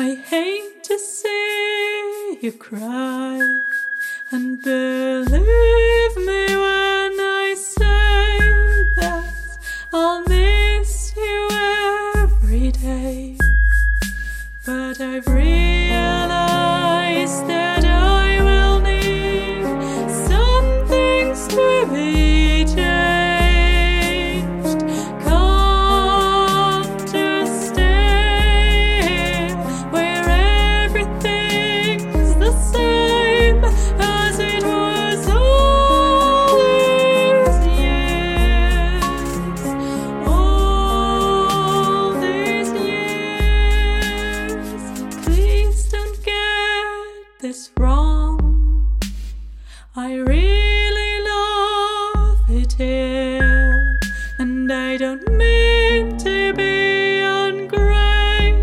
I hate to see you cry and believe. I really love it here, and I don't mean to be ungrateful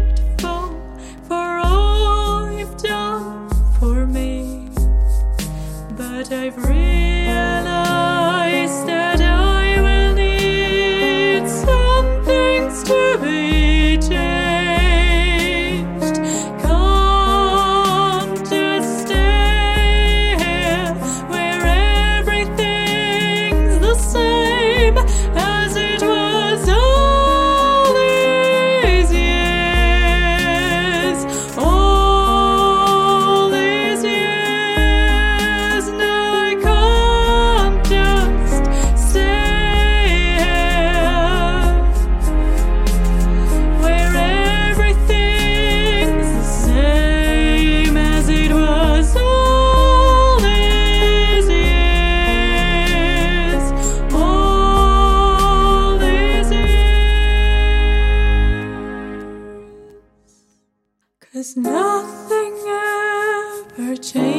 for all you've done for me, but I've really Cause nothing ever changes.